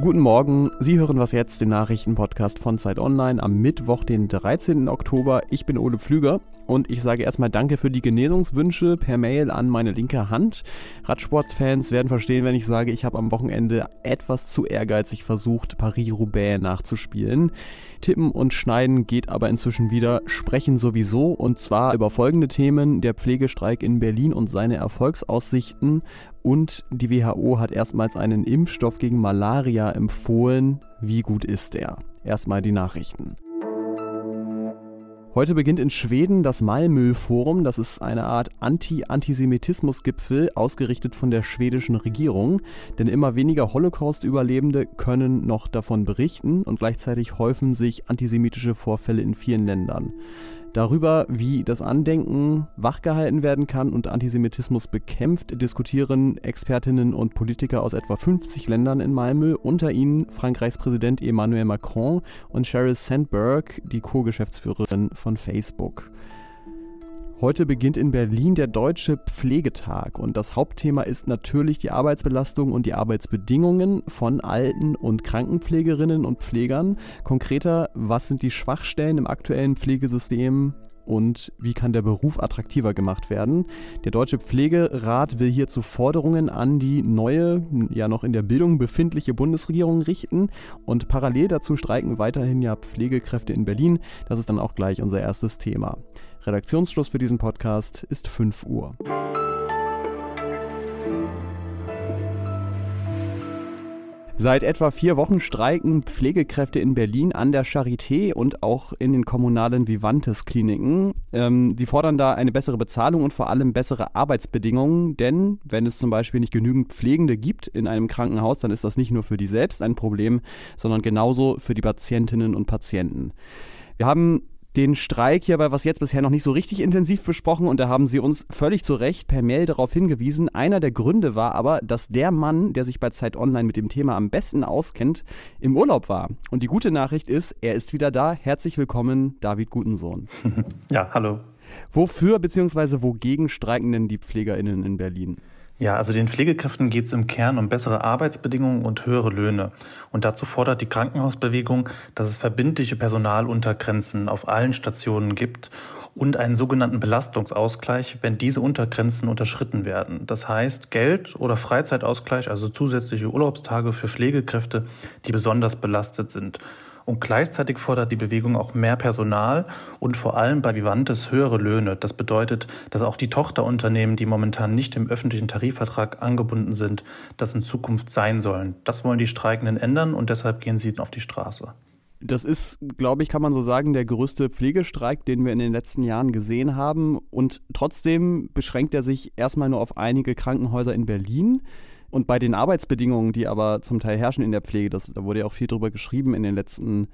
Guten Morgen, Sie hören was jetzt, den Nachrichtenpodcast von Zeit Online am Mittwoch, den 13. Oktober. Ich bin Ole Pflüger und ich sage erstmal Danke für die Genesungswünsche per Mail an meine linke Hand. Radsportfans werden verstehen, wenn ich sage, ich habe am Wochenende etwas zu ehrgeizig versucht, Paris-Roubaix nachzuspielen. Tippen und Schneiden geht aber inzwischen wieder, sprechen sowieso und zwar über folgende Themen, der Pflegestreik in Berlin und seine Erfolgsaussichten und die WHO hat erstmals einen Impfstoff gegen Malaria empfohlen. Wie gut ist der? Erstmal die Nachrichten. Heute beginnt in Schweden das Malmö-Forum. Das ist eine Art Anti-Antisemitismus-Gipfel, ausgerichtet von der schwedischen Regierung. Denn immer weniger Holocaust-Überlebende können noch davon berichten und gleichzeitig häufen sich antisemitische Vorfälle in vielen Ländern. Darüber, wie das Andenken wachgehalten werden kann und Antisemitismus bekämpft, diskutieren Expertinnen und Politiker aus etwa 50 Ländern in Malmö, unter ihnen Frankreichs Präsident Emmanuel Macron und Sheryl Sandberg, die Co-Geschäftsführerin von Facebook. Heute beginnt in Berlin der Deutsche Pflegetag und das Hauptthema ist natürlich die Arbeitsbelastung und die Arbeitsbedingungen von Alten- und Krankenpflegerinnen und Pflegern. Konkreter, was sind die Schwachstellen im aktuellen Pflegesystem? Und wie kann der Beruf attraktiver gemacht werden? Der Deutsche Pflegerat will hierzu Forderungen an die neue, ja noch in der Bildung befindliche Bundesregierung richten. Und parallel dazu streiken weiterhin ja Pflegekräfte in Berlin. Das ist dann auch gleich unser erstes Thema. Redaktionsschluss für diesen Podcast ist 5 Uhr. Seit etwa vier Wochen streiken Pflegekräfte in Berlin an der Charité und auch in den kommunalen Vivantes-Kliniken. Ähm, sie fordern da eine bessere Bezahlung und vor allem bessere Arbeitsbedingungen, denn wenn es zum Beispiel nicht genügend Pflegende gibt in einem Krankenhaus, dann ist das nicht nur für die selbst ein Problem, sondern genauso für die Patientinnen und Patienten. Wir haben den Streik hier bei Was Jetzt bisher noch nicht so richtig intensiv besprochen und da haben sie uns völlig zu Recht per Mail darauf hingewiesen. Einer der Gründe war aber, dass der Mann, der sich bei Zeit Online mit dem Thema am besten auskennt, im Urlaub war. Und die gute Nachricht ist, er ist wieder da. Herzlich willkommen, David Gutensohn. Ja, hallo. Wofür bzw. wogegen streiken denn die PflegerInnen in Berlin? Ja, also den Pflegekräften geht es im Kern um bessere Arbeitsbedingungen und höhere Löhne. Und dazu fordert die Krankenhausbewegung, dass es verbindliche Personaluntergrenzen auf allen Stationen gibt und einen sogenannten Belastungsausgleich, wenn diese Untergrenzen unterschritten werden. Das heißt Geld- oder Freizeitausgleich, also zusätzliche Urlaubstage für Pflegekräfte, die besonders belastet sind. Und gleichzeitig fordert die Bewegung auch mehr Personal und vor allem bei Vivantes höhere Löhne. Das bedeutet, dass auch die Tochterunternehmen, die momentan nicht im öffentlichen Tarifvertrag angebunden sind, das in Zukunft sein sollen. Das wollen die Streikenden ändern und deshalb gehen sie auf die Straße. Das ist, glaube ich, kann man so sagen, der größte Pflegestreik, den wir in den letzten Jahren gesehen haben. Und trotzdem beschränkt er sich erstmal nur auf einige Krankenhäuser in Berlin. Und bei den Arbeitsbedingungen, die aber zum Teil herrschen in der Pflege, das, da wurde ja auch viel drüber geschrieben in den letzten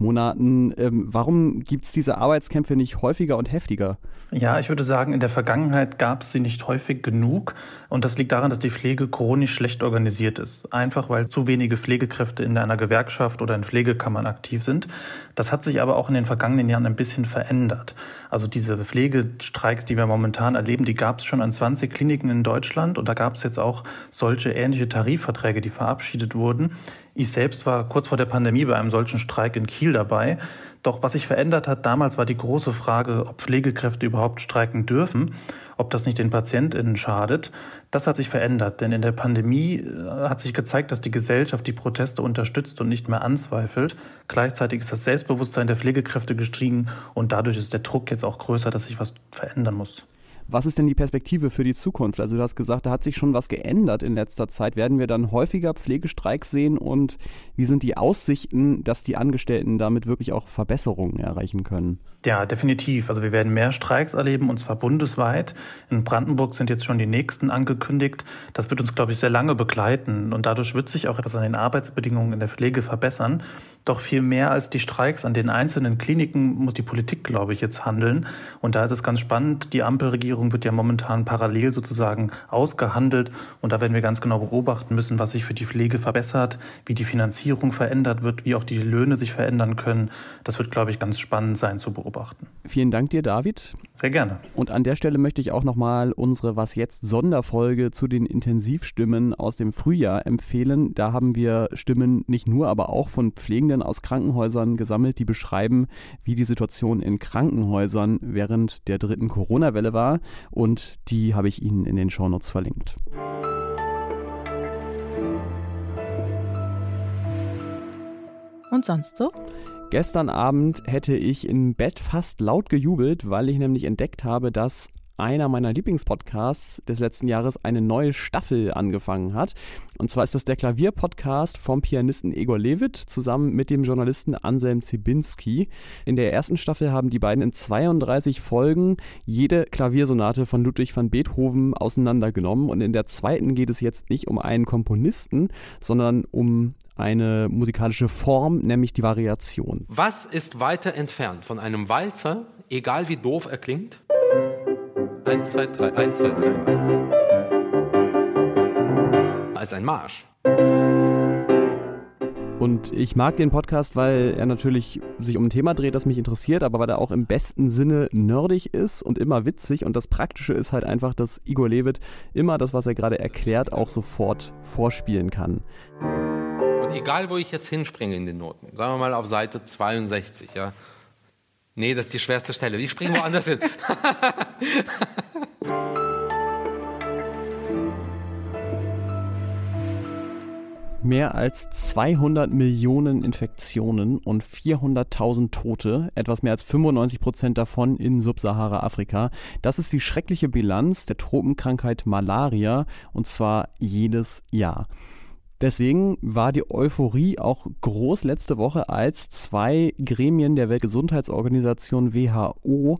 Monaten. Ähm, warum gibt es diese Arbeitskämpfe nicht häufiger und heftiger? Ja, ich würde sagen, in der Vergangenheit gab es sie nicht häufig genug. Und das liegt daran, dass die Pflege chronisch schlecht organisiert ist. Einfach weil zu wenige Pflegekräfte in einer Gewerkschaft oder in Pflegekammern aktiv sind. Das hat sich aber auch in den vergangenen Jahren ein bisschen verändert. Also diese Pflegestreiks, die wir momentan erleben, die gab es schon an 20 Kliniken in Deutschland. Und da gab es jetzt auch solche ähnliche Tarifverträge, die verabschiedet wurden. Ich selbst war kurz vor der Pandemie bei einem solchen Streik in Kiel dabei. Doch was sich verändert hat damals war die große Frage, ob Pflegekräfte überhaupt streiken dürfen, ob das nicht den PatientInnen schadet. Das hat sich verändert, denn in der Pandemie äh, hat sich gezeigt, dass die Gesellschaft die Proteste unterstützt und nicht mehr anzweifelt. Gleichzeitig ist das Selbstbewusstsein der Pflegekräfte gestiegen und dadurch ist der Druck jetzt auch größer, dass sich was verändern muss. Was ist denn die Perspektive für die Zukunft? Also du hast gesagt, da hat sich schon was geändert in letzter Zeit. Werden wir dann häufiger Pflegestreiks sehen und wie sind die Aussichten, dass die Angestellten damit wirklich auch Verbesserungen erreichen können? Ja, definitiv. Also wir werden mehr Streiks erleben und zwar bundesweit. In Brandenburg sind jetzt schon die nächsten angekündigt. Das wird uns, glaube ich, sehr lange begleiten und dadurch wird sich auch etwas an den Arbeitsbedingungen in der Pflege verbessern. Doch viel mehr als die Streiks an den einzelnen Kliniken muss die Politik, glaube ich, jetzt handeln. Und da ist es ganz spannend. Die Ampelregierung Finanzierung wird ja momentan parallel sozusagen ausgehandelt. Und da werden wir ganz genau beobachten müssen, was sich für die Pflege verbessert, wie die Finanzierung verändert wird, wie auch die Löhne sich verändern können. Das wird, glaube ich, ganz spannend sein zu beobachten. Vielen Dank dir, David. Sehr gerne. Und an der Stelle möchte ich auch nochmal unsere Was jetzt Sonderfolge zu den Intensivstimmen aus dem Frühjahr empfehlen. Da haben wir Stimmen nicht nur, aber auch von Pflegenden aus Krankenhäusern gesammelt, die beschreiben, wie die Situation in Krankenhäusern während der dritten Corona-Welle war. Und die habe ich Ihnen in den Shownotes verlinkt. Und sonst so? Gestern Abend hätte ich im Bett fast laut gejubelt, weil ich nämlich entdeckt habe, dass einer meiner Lieblingspodcasts des letzten Jahres eine neue Staffel angefangen hat. Und zwar ist das der Klavierpodcast vom Pianisten Egor Levit zusammen mit dem Journalisten Anselm Zibinski. In der ersten Staffel haben die beiden in 32 Folgen jede Klaviersonate von Ludwig van Beethoven auseinandergenommen. Und in der zweiten geht es jetzt nicht um einen Komponisten, sondern um eine musikalische Form, nämlich die Variation. Was ist weiter entfernt von einem Walzer, egal wie doof er klingt? 1, 2, 3, 1, 2, 3, 1. Als ein Marsch. Und ich mag den Podcast, weil er natürlich sich um ein Thema dreht, das mich interessiert, aber weil er auch im besten Sinne nerdig ist und immer witzig. Und das Praktische ist halt einfach, dass Igor Levit immer das, was er gerade erklärt, auch sofort vorspielen kann. Und egal, wo ich jetzt hinspringe in den Noten, sagen wir mal auf Seite 62, ja, Nee, das ist die schwerste Stelle. Ich springe woanders hin. Mehr als 200 Millionen Infektionen und 400.000 Tote, etwas mehr als 95 Prozent davon in Subsahara-Afrika. Das ist die schreckliche Bilanz der Tropenkrankheit Malaria und zwar jedes Jahr. Deswegen war die Euphorie auch groß letzte Woche, als zwei Gremien der Weltgesundheitsorganisation WHO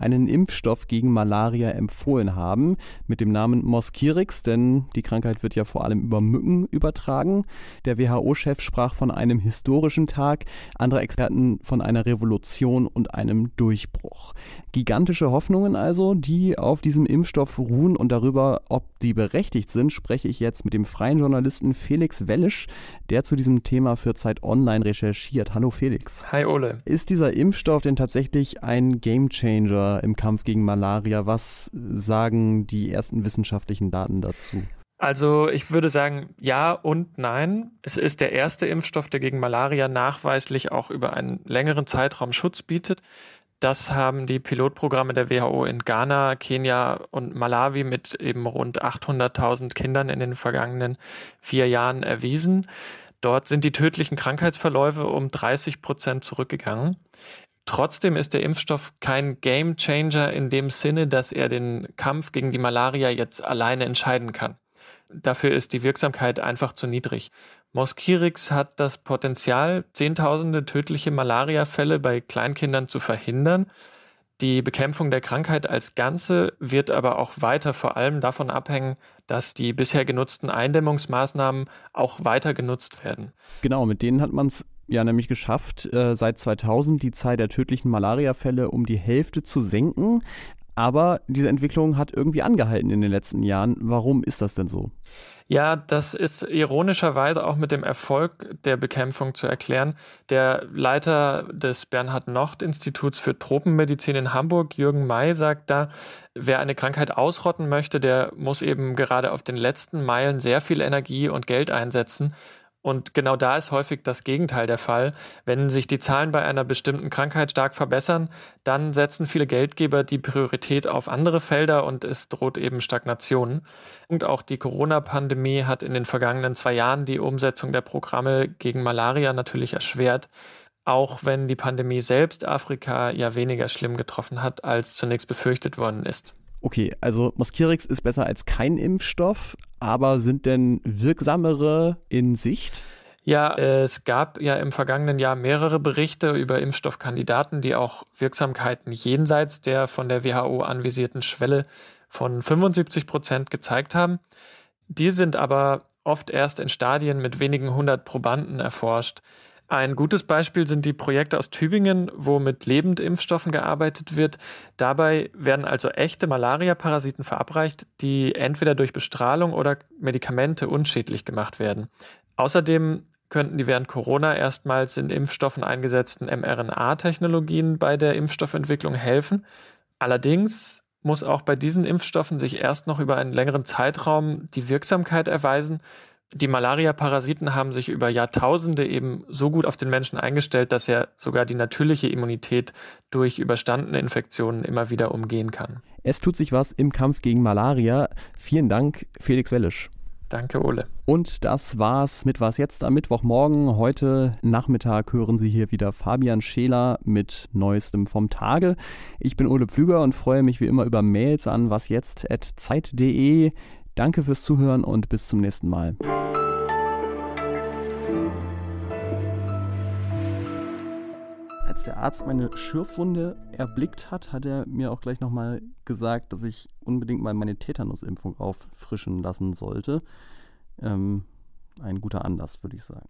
einen Impfstoff gegen Malaria empfohlen haben, mit dem Namen Moskirix, denn die Krankheit wird ja vor allem über Mücken übertragen. Der WHO-Chef sprach von einem historischen Tag, andere Experten von einer Revolution und einem Durchbruch. Gigantische Hoffnungen also, die auf diesem Impfstoff ruhen und darüber, ob die berechtigt sind, spreche ich jetzt mit dem freien Journalisten Felix Wellisch, der zu diesem Thema für Zeit Online recherchiert. Hallo Felix. Hi Ole. Ist dieser Impfstoff denn tatsächlich ein Gamechanger im Kampf gegen Malaria. Was sagen die ersten wissenschaftlichen Daten dazu? Also ich würde sagen, ja und nein. Es ist der erste Impfstoff, der gegen Malaria nachweislich auch über einen längeren Zeitraum Schutz bietet. Das haben die Pilotprogramme der WHO in Ghana, Kenia und Malawi mit eben rund 800.000 Kindern in den vergangenen vier Jahren erwiesen. Dort sind die tödlichen Krankheitsverläufe um 30 Prozent zurückgegangen. Trotzdem ist der Impfstoff kein Game Changer in dem Sinne, dass er den Kampf gegen die Malaria jetzt alleine entscheiden kann. Dafür ist die Wirksamkeit einfach zu niedrig. Moskirix hat das Potenzial, Zehntausende tödliche Malariafälle bei Kleinkindern zu verhindern. Die Bekämpfung der Krankheit als Ganze wird aber auch weiter vor allem davon abhängen, dass die bisher genutzten Eindämmungsmaßnahmen auch weiter genutzt werden. Genau, mit denen hat man es ja nämlich geschafft, äh, seit 2000 die Zahl der tödlichen Malariafälle um die Hälfte zu senken. Aber diese Entwicklung hat irgendwie angehalten in den letzten Jahren. Warum ist das denn so? Ja, das ist ironischerweise auch mit dem Erfolg der Bekämpfung zu erklären. Der Leiter des Bernhard-Nocht-Instituts für Tropenmedizin in Hamburg, Jürgen May, sagt da, wer eine Krankheit ausrotten möchte, der muss eben gerade auf den letzten Meilen sehr viel Energie und Geld einsetzen. Und genau da ist häufig das Gegenteil der Fall. Wenn sich die Zahlen bei einer bestimmten Krankheit stark verbessern, dann setzen viele Geldgeber die Priorität auf andere Felder und es droht eben Stagnation. Und auch die Corona-Pandemie hat in den vergangenen zwei Jahren die Umsetzung der Programme gegen Malaria natürlich erschwert. Auch wenn die Pandemie selbst Afrika ja weniger schlimm getroffen hat, als zunächst befürchtet worden ist. Okay, also Moskirix ist besser als kein Impfstoff, aber sind denn wirksamere in Sicht? Ja, es gab ja im vergangenen Jahr mehrere Berichte über Impfstoffkandidaten, die auch Wirksamkeiten jenseits der von der WHO anvisierten Schwelle von 75 Prozent gezeigt haben. Die sind aber oft erst in Stadien mit wenigen hundert Probanden erforscht. Ein gutes Beispiel sind die Projekte aus Tübingen, wo mit Lebendimpfstoffen gearbeitet wird. Dabei werden also echte Malaria-Parasiten verabreicht, die entweder durch Bestrahlung oder Medikamente unschädlich gemacht werden. Außerdem könnten die während Corona erstmals in Impfstoffen eingesetzten mRNA-Technologien bei der Impfstoffentwicklung helfen. Allerdings muss auch bei diesen Impfstoffen sich erst noch über einen längeren Zeitraum die Wirksamkeit erweisen die Malaria-Parasiten haben sich über Jahrtausende eben so gut auf den Menschen eingestellt, dass er sogar die natürliche Immunität durch überstandene Infektionen immer wieder umgehen kann. Es tut sich was im Kampf gegen Malaria. Vielen Dank, Felix Wellisch. Danke, Ole. Und das war's mit Was jetzt am Mittwochmorgen. Heute Nachmittag hören Sie hier wieder Fabian Scheler mit Neuestem vom Tage. Ich bin Ole Pflüger und freue mich wie immer über Mails an wasjetzt.zeit.de. Danke fürs Zuhören und bis zum nächsten Mal. Als der Arzt meine Schürfwunde erblickt hat, hat er mir auch gleich nochmal gesagt, dass ich unbedingt mal meine Tetanusimpfung auffrischen lassen sollte. Ähm, ein guter Anlass, würde ich sagen.